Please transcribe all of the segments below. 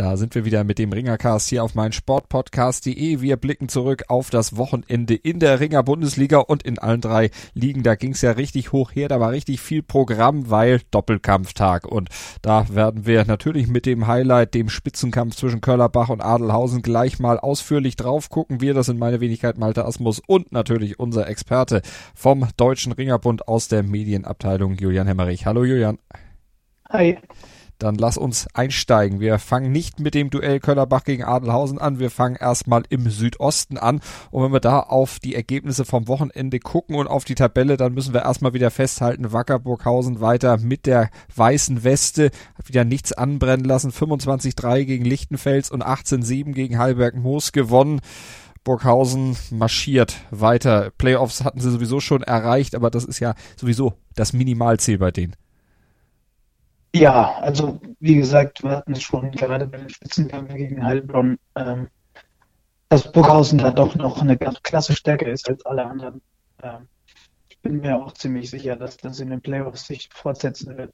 Da sind wir wieder mit dem Ringercast hier auf mein Sportpodcast.de. Wir blicken zurück auf das Wochenende in der Ringer Bundesliga und in allen drei Ligen. Da ging es ja richtig hoch her, da war richtig viel Programm, weil Doppelkampftag. Und da werden wir natürlich mit dem Highlight, dem Spitzenkampf zwischen Köllerbach und Adelhausen gleich mal ausführlich drauf gucken. Wir, das sind meine Wenigkeit Malte Asmus und natürlich unser Experte vom Deutschen Ringerbund aus der Medienabteilung Julian Hemmerich. Hallo Julian. Hi. Dann lass uns einsteigen. Wir fangen nicht mit dem Duell Köllerbach gegen Adelhausen an. Wir fangen erstmal im Südosten an. Und wenn wir da auf die Ergebnisse vom Wochenende gucken und auf die Tabelle, dann müssen wir erstmal wieder festhalten, Wackerburghausen weiter mit der weißen Weste, hat wieder nichts anbrennen lassen. 25-3 gegen Lichtenfels und 18-7 gegen Heilberg Moos gewonnen. Burghausen marschiert weiter. Playoffs hatten sie sowieso schon erreicht, aber das ist ja sowieso das Minimalziel bei denen. Ja, also wie gesagt, wir hatten es schon gerade bei den Spitzenkampf gegen Heilbronn, ähm, dass Burghausen da doch noch eine ganz klasse stärker ist als alle anderen. Ähm, ich bin mir auch ziemlich sicher, dass das in den Playoffs sich fortsetzen wird.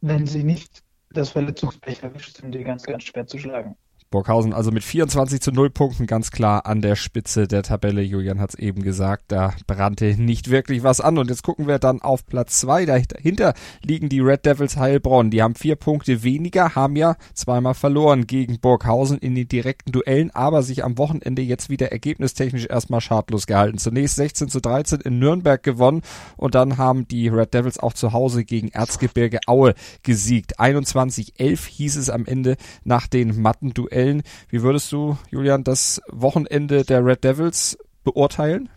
Wenn sie nicht das Verletzungspech erwischt, sind die ganz, ganz schwer zu schlagen. Burghausen also mit 24 zu 0 Punkten ganz klar an der Spitze der Tabelle. Julian hat es eben gesagt, da brannte nicht wirklich was an. Und jetzt gucken wir dann auf Platz zwei. Dahinter liegen die Red Devils Heilbronn. Die haben vier Punkte weniger, haben ja zweimal verloren gegen Burghausen in den direkten Duellen, aber sich am Wochenende jetzt wieder ergebnistechnisch erstmal schadlos gehalten. Zunächst 16 zu 13 in Nürnberg gewonnen und dann haben die Red Devils auch zu Hause gegen Erzgebirge Aue gesiegt. 21-11 hieß es am Ende nach den matten Duellen. Wie würdest du, Julian, das Wochenende der Red Devils beurteilen?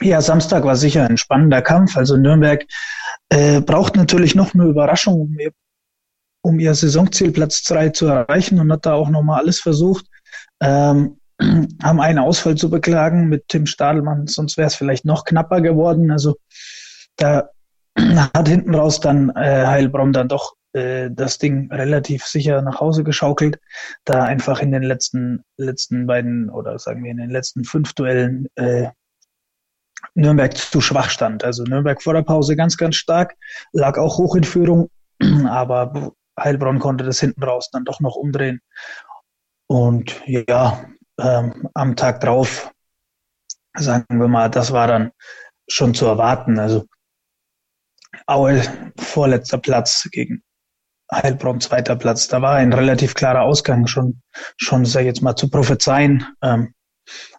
Ja, Samstag war sicher ein spannender Kampf. Also Nürnberg äh, braucht natürlich noch eine Überraschung, um ihr, um ihr Saisonziel Platz 3 zu erreichen und hat da auch nochmal alles versucht. Ähm, haben einen Ausfall zu beklagen mit Tim Stadelmann, sonst wäre es vielleicht noch knapper geworden. Also da hat hinten raus dann äh, Heilbronn dann doch äh, das Ding relativ sicher nach Hause geschaukelt, da einfach in den letzten, letzten beiden oder sagen wir in den letzten fünf Duellen äh, Nürnberg zu schwach stand. Also Nürnberg vor der Pause ganz, ganz stark, lag auch hoch in Führung, aber Heilbronn konnte das hinten raus dann doch noch umdrehen. Und ja, ähm, am Tag drauf, sagen wir mal, das war dann schon zu erwarten. Also Aue vorletzter Platz gegen Heilbronn zweiter Platz. Da war ein relativ klarer Ausgang schon, schon sag ich jetzt mal zu prophezeien. Ähm,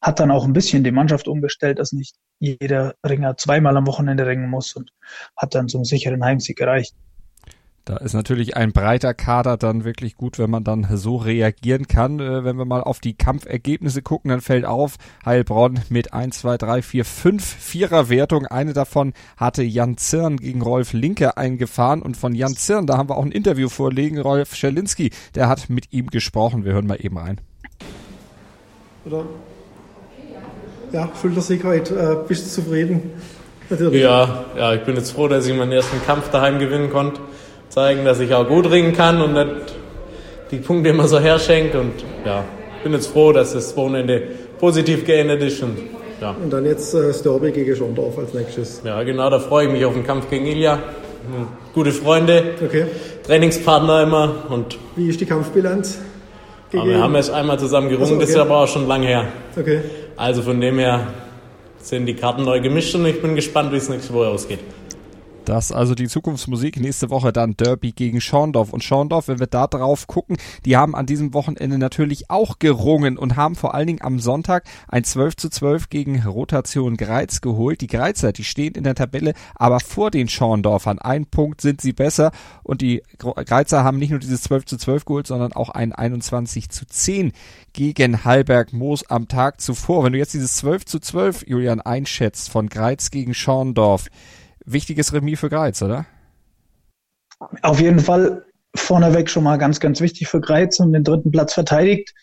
hat dann auch ein bisschen die Mannschaft umgestellt, dass nicht jeder Ringer zweimal am Wochenende ringen muss und hat dann zum sicheren Heimsieg gereicht. Da ist natürlich ein breiter Kader dann wirklich gut, wenn man dann so reagieren kann. Äh, wenn wir mal auf die Kampfergebnisse gucken, dann fällt auf, Heilbronn mit 1, 2, 3, 4, 5 Vierer-Wertung. Eine davon hatte Jan Zirn gegen Rolf Linke eingefahren und von Jan Zirn, da haben wir auch ein Interview vorlegen, Rolf Scherlinski, der hat mit ihm gesprochen. Wir hören mal eben rein. Oder? Ja, Schultersicherheit, äh, bist du zufrieden? Natürlich. Ja, ja, ich bin jetzt froh, dass ich meinen ersten Kampf daheim gewinnen konnte zeigen, dass ich auch gut ringen kann und nicht die Punkte immer so herschenke. Und ja, bin jetzt froh, dass das Wochenende positiv geendet ist. Und, ja. und dann jetzt äh, Derby gegen Schondorf als nächstes. Ja, genau, da freue ich mich auf den Kampf gegen Ilja. Gute Freunde, okay. Trainingspartner immer. Und Wie ist die Kampfbilanz? Gegen wir haben jetzt einmal zusammen gerungen, so, okay. das ist aber auch schon lange her. Okay. Also von dem her sind die Karten neu gemischt und ich bin gespannt, wie es nächste Woche ausgeht. Das also die Zukunftsmusik. Nächste Woche dann Derby gegen Schorndorf. Und Schorndorf, wenn wir da drauf gucken, die haben an diesem Wochenende natürlich auch gerungen und haben vor allen Dingen am Sonntag ein 12 zu 12 gegen Rotation Greiz geholt. Die Greizer, die stehen in der Tabelle, aber vor den Schorndorfern. Ein Punkt sind sie besser und die Greizer haben nicht nur dieses 12 zu 12 geholt, sondern auch ein 21 zu 10 gegen Hallberg Moos am Tag zuvor. Wenn du jetzt dieses 12 zu 12, Julian, einschätzt von Greiz gegen Schorndorf, wichtiges Remis für Greiz, oder? Auf jeden Fall vorneweg schon mal ganz, ganz wichtig für Greiz und den dritten Platz verteidigt.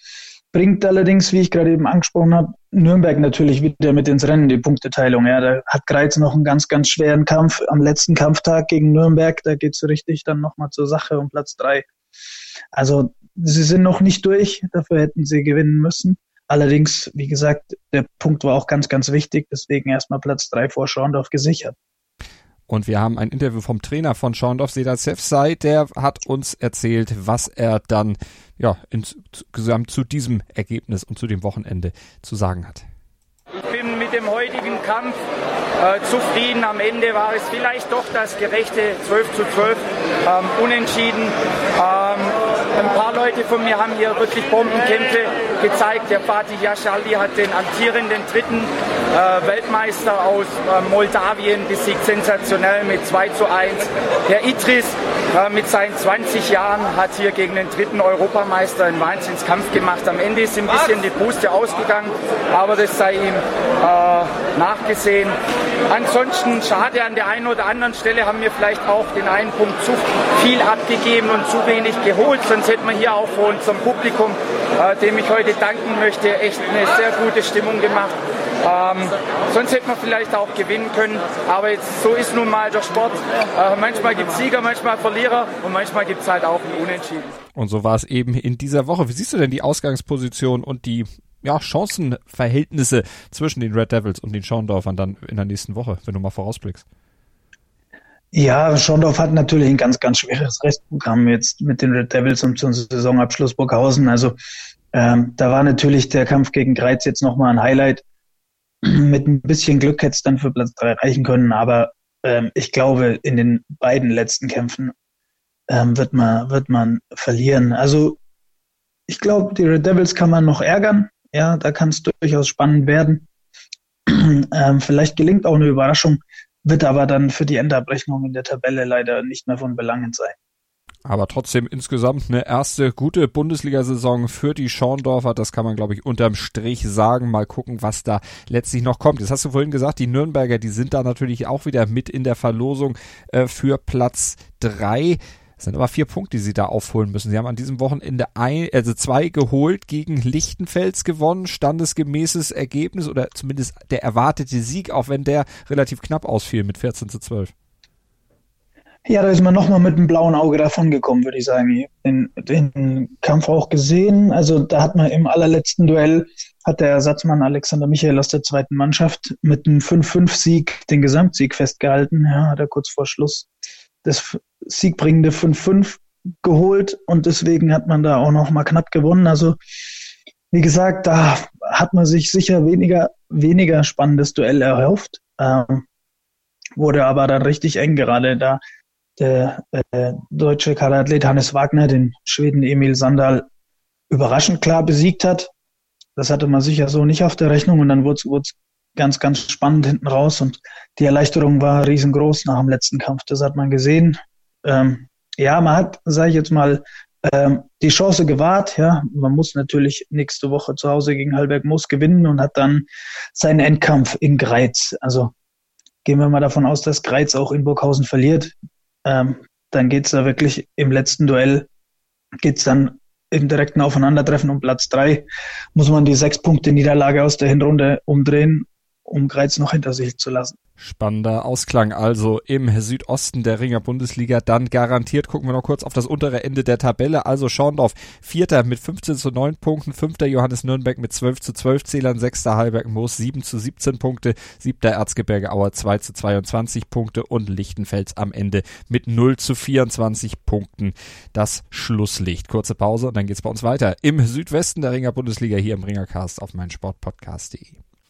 bringt allerdings, wie ich gerade eben angesprochen habe, Nürnberg natürlich wieder mit ins Rennen, die Punkteteilung. Ja, da hat Greiz noch einen ganz, ganz schweren Kampf am letzten Kampftag gegen Nürnberg. Da geht es richtig dann nochmal zur Sache um Platz drei. Also sie sind noch nicht durch, dafür hätten sie gewinnen müssen. Allerdings, wie gesagt, der Punkt war auch ganz, ganz wichtig, deswegen erstmal Platz drei vor Schorndorf gesichert. Und wir haben ein Interview vom Trainer von Schorndorf, Sedat Sefsai, der hat uns erzählt, was er dann ja insgesamt zu diesem Ergebnis und zu dem Wochenende zu sagen hat. Ich bin mit dem heutigen Kampf äh, zufrieden. Am Ende war es vielleicht doch das gerechte 12 zu 12 ähm, unentschieden. Ähm, ein paar Leute von mir haben hier wirklich Bombenkämpfe gezeigt. Der Fatih Yashaldi hat den amtierenden dritten äh, Weltmeister aus äh, Moldawien besiegt, sensationell mit 2 zu 1. Der Idris mit seinen 20 Jahren hat hier gegen den dritten Europameister einen Wahnsinnskampf gemacht. Am Ende ist ein bisschen die Puste ausgegangen, aber das sei ihm äh, nachgesehen. Ansonsten schade an der einen oder anderen Stelle haben wir vielleicht auch den einen Punkt zu viel abgegeben und zu wenig geholt. Sonst hätten wir hier auch vor unserem Publikum, äh, dem ich heute danken möchte, echt eine sehr gute Stimmung gemacht. Ähm, sonst hätte man vielleicht auch gewinnen können, aber jetzt, so ist nun mal der Sport. Äh, manchmal gibt es Sieger, manchmal Verlierer und manchmal gibt es halt auch ein Unentschieden. Und so war es eben in dieser Woche. Wie siehst du denn die Ausgangsposition und die ja, Chancenverhältnisse zwischen den Red Devils und den Schorndorfern dann in der nächsten Woche, wenn du mal vorausblickst? Ja, Schorndorf hat natürlich ein ganz, ganz schweres Restprogramm jetzt mit den Red Devils und zum Saisonabschluss Burghausen. Also ähm, da war natürlich der Kampf gegen Greiz jetzt nochmal ein Highlight. Mit ein bisschen Glück hätte es dann für Platz drei reichen können, aber ähm, ich glaube, in den beiden letzten Kämpfen ähm, wird, man, wird man verlieren. Also ich glaube, die Red Devils kann man noch ärgern. Ja, da kann es durchaus spannend werden. ähm, vielleicht gelingt auch eine Überraschung, wird aber dann für die Endabrechnung in der Tabelle leider nicht mehr von Belangen sein. Aber trotzdem insgesamt eine erste gute Bundesliga-Saison für die Schorndorfer. Das kann man, glaube ich, unterm Strich sagen. Mal gucken, was da letztlich noch kommt. Jetzt hast du vorhin gesagt, die Nürnberger, die sind da natürlich auch wieder mit in der Verlosung äh, für Platz drei. Es sind aber vier Punkte, die sie da aufholen müssen. Sie haben an diesem Wochenende ein, also zwei geholt, gegen Lichtenfels gewonnen, standesgemäßes Ergebnis oder zumindest der erwartete Sieg, auch wenn der relativ knapp ausfiel mit 14 zu 12. Ja, da ist man nochmal mit einem blauen Auge davon gekommen, würde ich sagen. Den, den Kampf auch gesehen. Also da hat man im allerletzten Duell hat der Ersatzmann Alexander Michael aus der zweiten Mannschaft mit einem 5-5-Sieg den Gesamtsieg festgehalten. Ja, hat er kurz vor Schluss das siegbringende 5-5 geholt und deswegen hat man da auch noch mal knapp gewonnen. Also wie gesagt, da hat man sich sicher weniger weniger spannendes Duell erhofft, ähm, wurde aber dann richtig eng gerade da der äh, deutsche Karathlet Hannes Wagner den Schweden Emil Sandal überraschend klar besiegt hat. Das hatte man sicher so nicht auf der Rechnung und dann wurde es ganz, ganz spannend hinten raus und die Erleichterung war riesengroß nach dem letzten Kampf. Das hat man gesehen. Ähm, ja, man hat, sage ich jetzt mal, ähm, die Chance gewahrt. Ja, man muss natürlich nächste Woche zu Hause gegen Halberg Moos gewinnen und hat dann seinen Endkampf in Greiz. Also gehen wir mal davon aus, dass Greiz auch in Burghausen verliert. Ähm, dann geht's da wirklich im letzten Duell geht's dann im direkten Aufeinandertreffen um Platz drei. Muss man die sechs Punkte Niederlage aus der Hinrunde umdrehen um Greiz noch hinter sich zu lassen. Spannender Ausklang also im Südosten der Ringer Bundesliga. Dann garantiert gucken wir noch kurz auf das untere Ende der Tabelle. Also Schorndorf Vierter mit 15 zu 9 Punkten, Fünfter Johannes Nürnberg mit 12 zu 12 Zählern, Sechster Heilberg Moos 7 zu 17 Punkte, Siebter Erzgebirge Auer 2 zu 22 Punkte und Lichtenfels am Ende mit 0 zu 24 Punkten. Das Schlusslicht. Kurze Pause und dann geht's bei uns weiter im Südwesten der Ringer Bundesliga hier im Ringercast auf meinsportpodcast.de.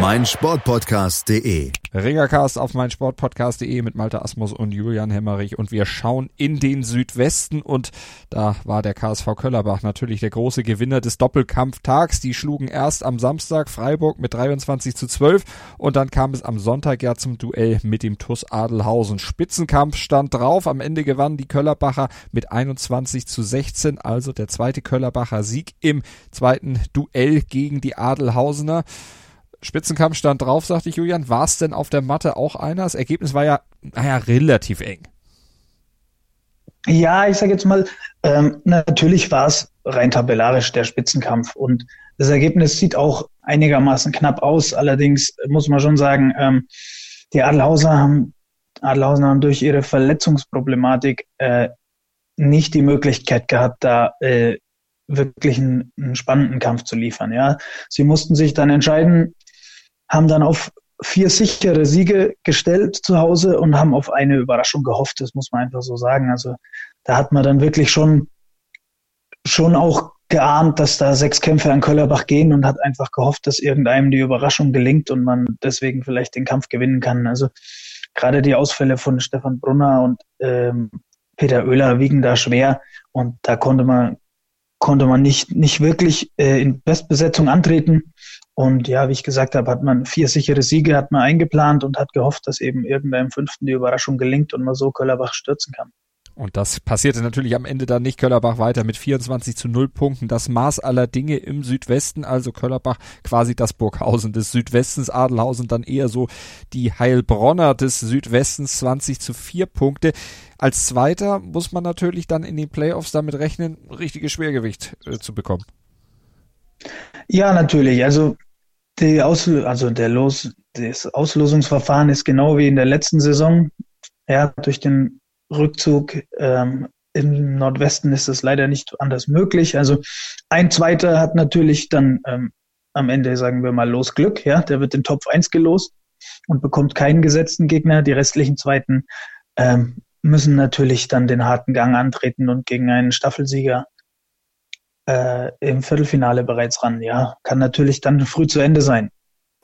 mein Sportpodcast.de. Ringercast auf mein Sportpodcast.de mit Malte Asmus und Julian Hemmerich und wir schauen in den Südwesten und da war der KSV Köllerbach natürlich der große Gewinner des Doppelkampftags. Die schlugen erst am Samstag Freiburg mit 23 zu 12 und dann kam es am Sonntag ja zum Duell mit dem TUS Adelhausen. Spitzenkampf stand drauf. Am Ende gewannen die Köllerbacher mit 21 zu 16, also der zweite Köllerbacher Sieg im zweiten Duell gegen die Adelhausener. Spitzenkampf stand drauf, sagte ich Julian. War es denn auf der Matte auch einer? Das Ergebnis war ja, naja, relativ eng. Ja, ich sage jetzt mal, ähm, natürlich war es rein tabellarisch der Spitzenkampf und das Ergebnis sieht auch einigermaßen knapp aus. Allerdings muss man schon sagen, ähm, die Adelhauser haben, Adelhausen haben durch ihre Verletzungsproblematik äh, nicht die Möglichkeit gehabt, da äh, wirklich einen, einen spannenden Kampf zu liefern. Ja, sie mussten sich dann entscheiden, haben dann auf vier sichere Siege gestellt zu Hause und haben auf eine Überraschung gehofft. Das muss man einfach so sagen. Also da hat man dann wirklich schon, schon auch geahnt, dass da sechs Kämpfe an Köllerbach gehen und hat einfach gehofft, dass irgendeinem die Überraschung gelingt und man deswegen vielleicht den Kampf gewinnen kann. Also gerade die Ausfälle von Stefan Brunner und ähm, Peter Oehler wiegen da schwer und da konnte man konnte man nicht nicht wirklich äh, in Bestbesetzung antreten und ja, wie ich gesagt habe, hat man vier sichere Siege hat man eingeplant und hat gehofft, dass eben irgendeinem Fünften die Überraschung gelingt und man so Köllerbach stürzen kann. Und das passierte natürlich am Ende dann nicht. Köllerbach weiter mit 24 zu 0 Punkten. Das Maß aller Dinge im Südwesten, also Köllerbach quasi das Burghausen des Südwestens, Adelhausen dann eher so die Heilbronner des Südwestens 20 zu 4 Punkte. Als Zweiter muss man natürlich dann in den Playoffs damit rechnen, richtiges Schwergewicht äh, zu bekommen. Ja, natürlich. Also die Ausl also der Los das Auslosungsverfahren ist genau wie in der letzten Saison. Ja, durch den Rückzug ähm, im Nordwesten ist das leider nicht anders möglich. Also ein Zweiter hat natürlich dann ähm, am Ende, sagen wir mal, los Glück. Ja, der wird in Topf 1 gelost und bekommt keinen gesetzten Gegner. Die restlichen Zweiten ähm, müssen natürlich dann den harten Gang antreten und gegen einen Staffelsieger äh, im Viertelfinale bereits ran. Ja, kann natürlich dann früh zu Ende sein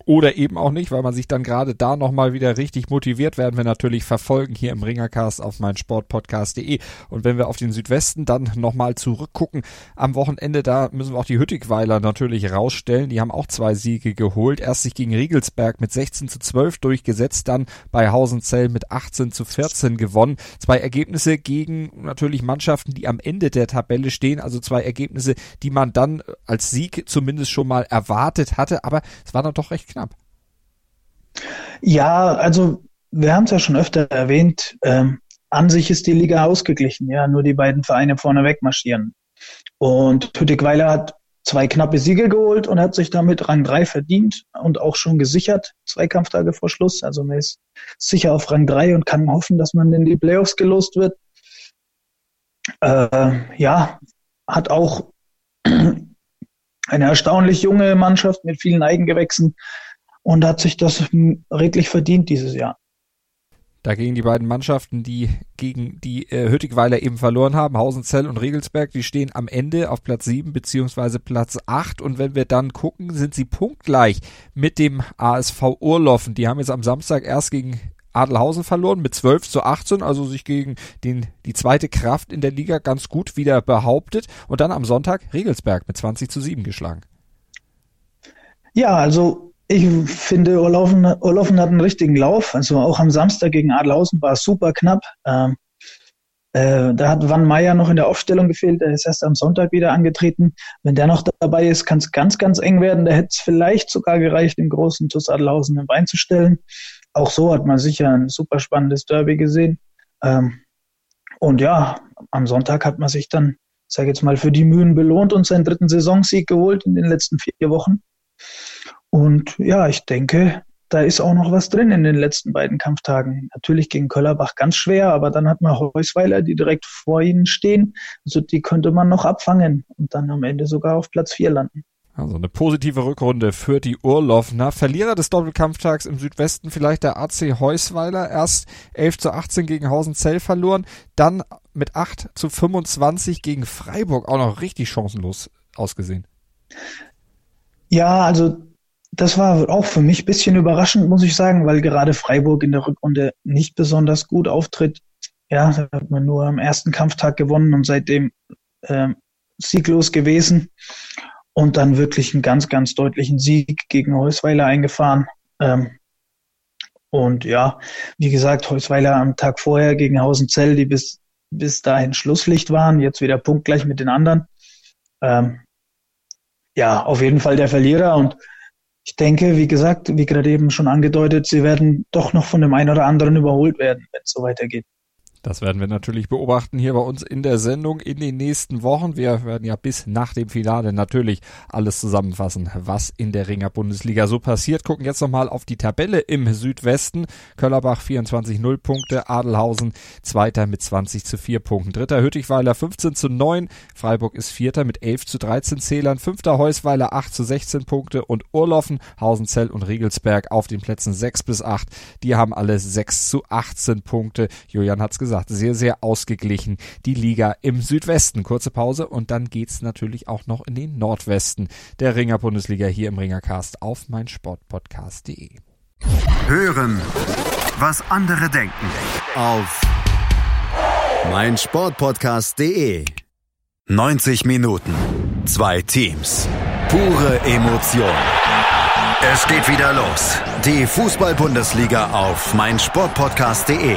oder eben auch nicht, weil man sich dann gerade da nochmal wieder richtig motiviert, werden wir natürlich verfolgen hier im Ringercast auf mein Sportpodcast.de. Und wenn wir auf den Südwesten dann nochmal zurückgucken, am Wochenende, da müssen wir auch die Hüttigweiler natürlich rausstellen. Die haben auch zwei Siege geholt. Erst sich gegen Riegelsberg mit 16 zu 12 durchgesetzt, dann bei Hausenzell mit 18 zu 14 gewonnen. Zwei Ergebnisse gegen natürlich Mannschaften, die am Ende der Tabelle stehen, also zwei Ergebnisse, die man dann als Sieg zumindest schon mal erwartet hatte, aber es war dann doch recht knapp. Ja, also wir haben es ja schon öfter erwähnt. Ähm, an sich ist die Liga ausgeglichen, ja, nur die beiden Vereine vorne wegmarschieren. Und Hüttigweiler hat zwei knappe Siege geholt und hat sich damit Rang 3 verdient und auch schon gesichert, zwei Kampftage vor Schluss. Also man ist sicher auf Rang 3 und kann hoffen, dass man in die Playoffs gelost wird. Äh, ja, hat auch eine erstaunlich junge Mannschaft mit vielen Eigengewächsen und hat sich das redlich verdient dieses Jahr. Dagegen die beiden Mannschaften, die gegen die äh, Hüttigweiler eben verloren haben, Hausenzell und Regelsberg, die stehen am Ende auf Platz 7 beziehungsweise Platz 8 und wenn wir dann gucken, sind sie punktgleich mit dem ASV Urloffen. Die haben jetzt am Samstag erst gegen Adelhausen verloren mit 12 zu 18, also sich gegen den, die zweite Kraft in der Liga ganz gut wieder behauptet und dann am Sonntag Regelsberg mit 20 zu 7 geschlagen. Ja, also ich finde, Urlaufen, Urlaufen hat einen richtigen Lauf. Also auch am Samstag gegen Adelhausen war es super knapp. Ähm, äh, da hat Van Meyer noch in der Aufstellung gefehlt. Der ist erst am Sonntag wieder angetreten. Wenn der noch dabei ist, kann es ganz, ganz eng werden. Da hätte es vielleicht sogar gereicht, den großen TuS Adelhausen im Bein zu stellen auch so hat man sicher ein super spannendes Derby gesehen. Ähm, und ja, am Sonntag hat man sich dann, sage jetzt mal, für die Mühen belohnt und seinen dritten Saisonsieg geholt in den letzten vier Wochen. Und ja, ich denke, da ist auch noch was drin in den letzten beiden Kampftagen. Natürlich gegen Köllerbach ganz schwer, aber dann hat man Heusweiler, die direkt vor ihnen stehen. Also die könnte man noch abfangen und dann am Ende sogar auf Platz vier landen. Also eine positive Rückrunde für die Urlaufner. Verlierer des Doppelkampftags im Südwesten vielleicht der AC Heusweiler. Erst 11 zu 18 gegen Hausenzell verloren, dann mit 8 zu 25 gegen Freiburg auch noch richtig chancenlos ausgesehen. Ja, also das war auch für mich ein bisschen überraschend, muss ich sagen, weil gerade Freiburg in der Rückrunde nicht besonders gut auftritt. Ja, da hat man nur am ersten Kampftag gewonnen und seitdem äh, sieglos gewesen und dann wirklich einen ganz, ganz deutlichen Sieg gegen Heusweiler eingefahren. Ähm, und ja, wie gesagt, Heusweiler am Tag vorher gegen Hausenzell, die bis, bis dahin Schlusslicht waren, jetzt wieder punktgleich mit den anderen. Ähm, ja, auf jeden Fall der Verlierer und ich denke, wie gesagt, wie gerade eben schon angedeutet, sie werden doch noch von dem einen oder anderen überholt werden, wenn es so weitergeht. Das werden wir natürlich beobachten hier bei uns in der Sendung in den nächsten Wochen. Wir werden ja bis nach dem Finale natürlich alles zusammenfassen, was in der Ringer Bundesliga so passiert. Gucken jetzt nochmal auf die Tabelle im Südwesten. Köllerbach 24 0 Punkte, Adelhausen Zweiter mit 20 zu 4 Punkten. Dritter Hüttichweiler 15 zu 9, Freiburg ist Vierter mit 11 zu 13 Zählern, Fünfter Heusweiler 8 zu 16 Punkte und Urloffen, Hausenzell und Regelsberg auf den Plätzen 6 bis 8. Die haben alle 6 zu 18 Punkte. Julian hat's gesagt gesagt, sehr, sehr ausgeglichen die Liga im Südwesten. Kurze Pause und dann geht's natürlich auch noch in den Nordwesten der Ringer Bundesliga hier im Ringercast auf meinsportpodcast.de. Hören, was andere denken auf meinsportpodcast.de. 90 Minuten, zwei Teams, pure Emotion. Es geht wieder los. Die Fußball-Bundesliga auf meinsportpodcast.de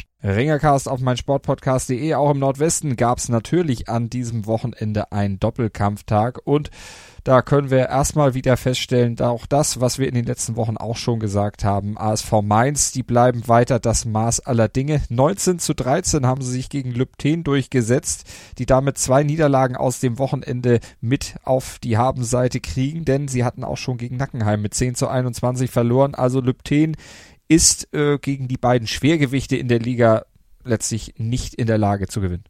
Ringercast auf mein Sportpodcast.de. Auch im Nordwesten gab es natürlich an diesem Wochenende einen Doppelkampftag und da können wir erstmal wieder feststellen, da auch das, was wir in den letzten Wochen auch schon gesagt haben, ASV Mainz, die bleiben weiter das Maß aller Dinge. 19 zu 13 haben sie sich gegen Lübten durchgesetzt, die damit zwei Niederlagen aus dem Wochenende mit auf die Habenseite kriegen, denn sie hatten auch schon gegen Nackenheim mit 10 zu 21 verloren. Also Lübten ist äh, gegen die beiden Schwergewichte in der Liga letztlich nicht in der Lage zu gewinnen.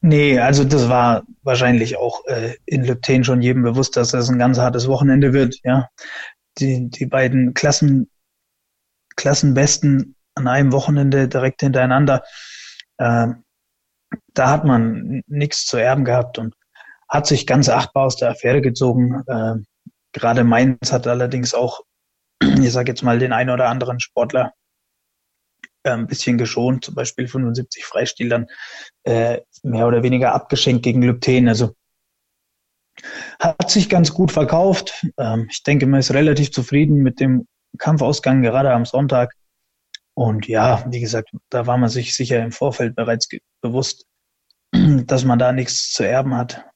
Nee, also das war wahrscheinlich auch äh, in Lübten schon jedem bewusst, dass das ein ganz hartes Wochenende wird. Ja, die, die beiden Klassen, Klassenbesten an einem Wochenende direkt hintereinander. Äh, da hat man nichts zu erben gehabt und hat sich ganz achtbar aus der Affäre gezogen. Äh, gerade Mainz hat allerdings auch ich sage jetzt mal, den einen oder anderen Sportler äh, ein bisschen geschont, zum Beispiel 75 Freistil dann äh, mehr oder weniger abgeschenkt gegen Lübten. Also hat sich ganz gut verkauft. Ähm, ich denke, man ist relativ zufrieden mit dem Kampfausgang gerade am Sonntag. Und ja, wie gesagt, da war man sich sicher im Vorfeld bereits bewusst, dass man da nichts zu erben hat.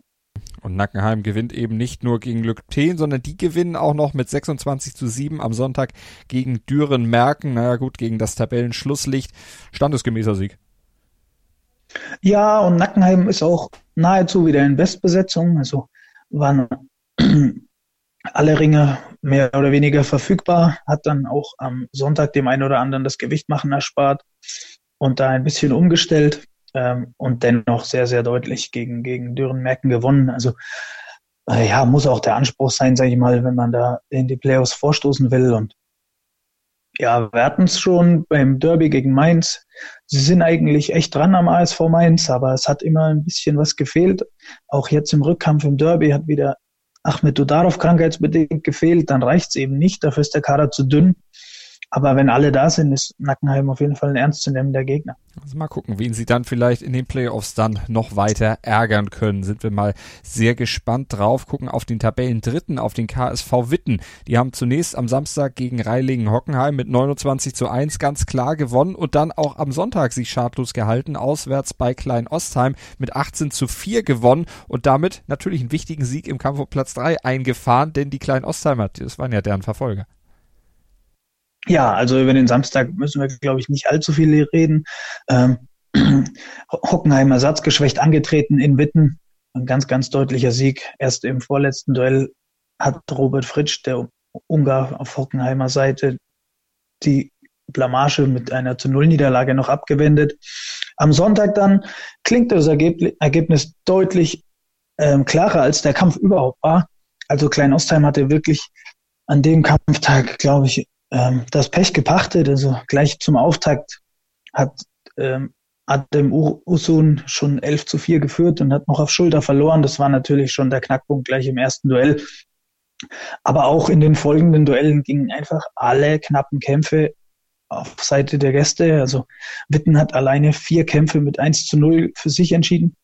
Und Nackenheim gewinnt eben nicht nur gegen Lückten, sondern die gewinnen auch noch mit 26 zu 7 am Sonntag gegen Düren-Merken. Naja gut, gegen das Tabellenschlusslicht. Standesgemäßer Sieg. Ja, und Nackenheim ist auch nahezu wieder in Bestbesetzung. Also waren alle Ringe mehr oder weniger verfügbar, hat dann auch am Sonntag dem einen oder anderen das Gewicht machen erspart und da ein bisschen umgestellt ähm, und dennoch sehr, sehr deutlich gegen, gegen Dürrenmerken gewonnen. Also äh, ja, muss auch der Anspruch sein, sage ich mal, wenn man da in die Playoffs vorstoßen will. Und ja, wir hatten es schon beim Derby gegen Mainz. Sie sind eigentlich echt dran am ASV Mainz, aber es hat immer ein bisschen was gefehlt. Auch jetzt im Rückkampf im Derby hat wieder Ahmed Dudarov krankheitsbedingt gefehlt. Dann reicht es eben nicht, dafür ist der Kader zu dünn. Aber wenn alle da sind, ist Nackenheim auf jeden Fall ein ernstzunehmender Gegner. Also mal gucken, wen sie dann vielleicht in den Playoffs dann noch weiter ärgern können. Sind wir mal sehr gespannt drauf. Gucken auf den Tabellendritten, auf den KSV Witten. Die haben zunächst am Samstag gegen Reilingen-Hockenheim mit 29 zu 1 ganz klar gewonnen und dann auch am Sonntag sich schadlos gehalten. Auswärts bei Klein Ostheim mit 18 zu 4 gewonnen und damit natürlich einen wichtigen Sieg im Kampf um Platz 3 eingefahren, denn die Klein Ostheimer, das waren ja deren Verfolger. Ja, also über den Samstag müssen wir, glaube ich, nicht allzu viel reden. Ähm, Hockenheim ersatzgeschwächt angetreten in Witten. Ein ganz, ganz deutlicher Sieg. Erst im vorletzten Duell hat Robert Fritsch, der Ungar auf Hockenheimer Seite, die Blamage mit einer zu Null Niederlage noch abgewendet. Am Sonntag dann klingt das Ergebnis deutlich ähm, klarer, als der Kampf überhaupt war. Also Klein Ostheim hatte wirklich an dem Kampftag, glaube ich, ähm, das Pech gepachtet. Also gleich zum Auftakt hat ähm, Adem Usun schon 11 zu 4 geführt und hat noch auf Schulter verloren. Das war natürlich schon der Knackpunkt gleich im ersten Duell. Aber auch in den folgenden Duellen gingen einfach alle knappen Kämpfe auf Seite der Gäste. Also Witten hat alleine vier Kämpfe mit 1 zu 0 für sich entschieden.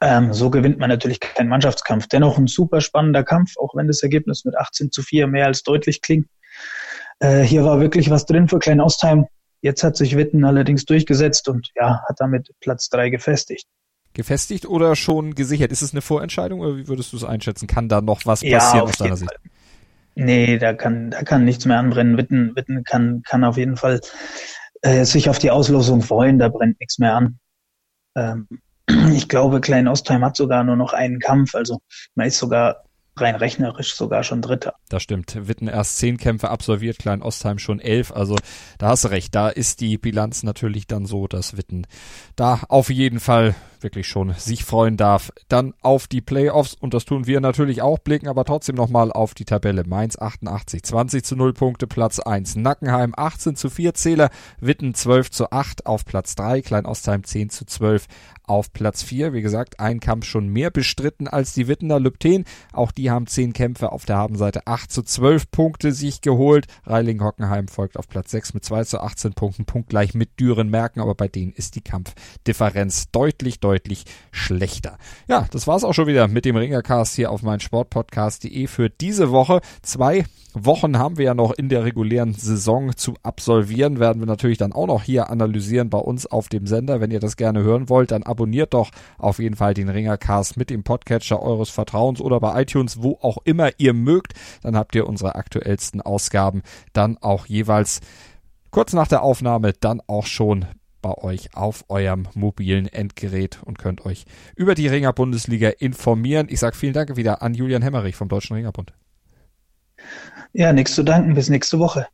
Ähm, so gewinnt man natürlich keinen Mannschaftskampf. Dennoch ein super spannender Kampf, auch wenn das Ergebnis mit 18 zu 4 mehr als deutlich klingt. Äh, hier war wirklich was drin für Klein Ostheim. Jetzt hat sich Witten allerdings durchgesetzt und ja, hat damit Platz drei gefestigt. Gefestigt oder schon gesichert? Ist es eine Vorentscheidung oder wie würdest du es einschätzen? Kann da noch was passieren ja, aus deiner Sicht? Nee, da kann, da kann nichts mehr anbrennen. Witten, Witten kann, kann auf jeden Fall äh, sich auf die Auslosung freuen, da brennt nichts mehr an. Ähm, ich glaube, Klein Ostheim hat sogar nur noch einen Kampf, also man ist sogar rein rechnerisch sogar schon Dritter. Das stimmt. Witten erst zehn Kämpfe absolviert, Klein Ostheim schon elf. Also da hast du recht. Da ist die Bilanz natürlich dann so, dass Witten da auf jeden Fall wirklich schon sich freuen darf. Dann auf die Playoffs und das tun wir natürlich auch, blicken aber trotzdem nochmal auf die Tabelle. Mainz 88, 20 zu 0 Punkte, Platz 1. Nackenheim 18 zu 4 Zähler, Witten 12 zu 8 auf Platz 3, Klein Ostheim 10 zu 12 auf Platz 4. Wie gesagt, ein Kampf schon mehr bestritten als die Wittener Lübten. Auch die haben 10 Kämpfe auf der Habenseite 8 zu 12 Punkte sich geholt. Reiling-Hockenheim folgt auf Platz 6 mit 2 zu 18 Punkten, punktgleich mit Düren merken, aber bei denen ist die Kampfdifferenz deutlich, deutlich schlechter. Ja, das war's auch schon wieder mit dem Ringercast hier auf mein Sportpodcast.de für diese Woche. Zwei Wochen haben wir ja noch in der regulären Saison zu absolvieren, werden wir natürlich dann auch noch hier analysieren bei uns auf dem Sender. Wenn ihr das gerne hören wollt, dann abonniert doch auf jeden Fall den Ringercast mit dem Podcatcher eures Vertrauens oder bei iTunes, wo auch immer ihr mögt. Dann habt ihr unsere aktuellsten Ausgaben dann auch jeweils kurz nach der Aufnahme dann auch schon bei euch auf eurem mobilen Endgerät und könnt euch über die Ringer Bundesliga informieren. Ich sage vielen Dank wieder an Julian Hemmerich vom Deutschen Ringerbund. Ja, nichts zu danken. Bis nächste Woche.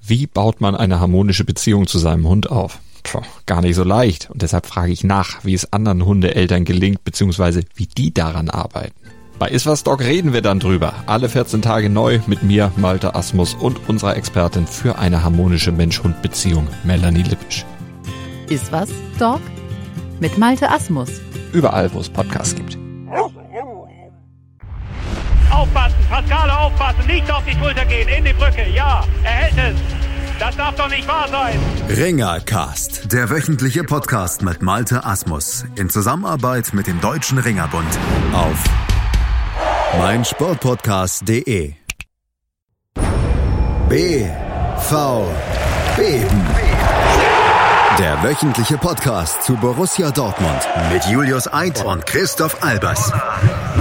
Wie baut man eine harmonische Beziehung zu seinem Hund auf? Puh, gar nicht so leicht. Und deshalb frage ich nach, wie es anderen Hundeeltern gelingt, beziehungsweise wie die daran arbeiten. Bei Iswas Dog reden wir dann drüber. Alle 14 Tage neu mit mir, Malte Asmus und unserer Expertin für eine harmonische Mensch-Hund-Beziehung, Melanie Lippisch. Iswas Dog? Mit Malte Asmus. Überall, wo es Podcasts gibt. Aufpassen, Pascale aufpassen, nicht auf die Schulter gehen, in die Brücke, ja, er hält es. Das darf doch nicht wahr sein. Ringercast, der wöchentliche Podcast mit Malte Asmus in Zusammenarbeit mit dem Deutschen Ringerbund auf meinsportpodcast.de. BV Beben. Der wöchentliche Podcast zu Borussia Dortmund mit Julius Eid und Christoph Albers.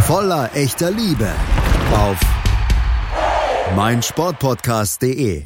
Voller echter Liebe auf meinsportpodcast.de.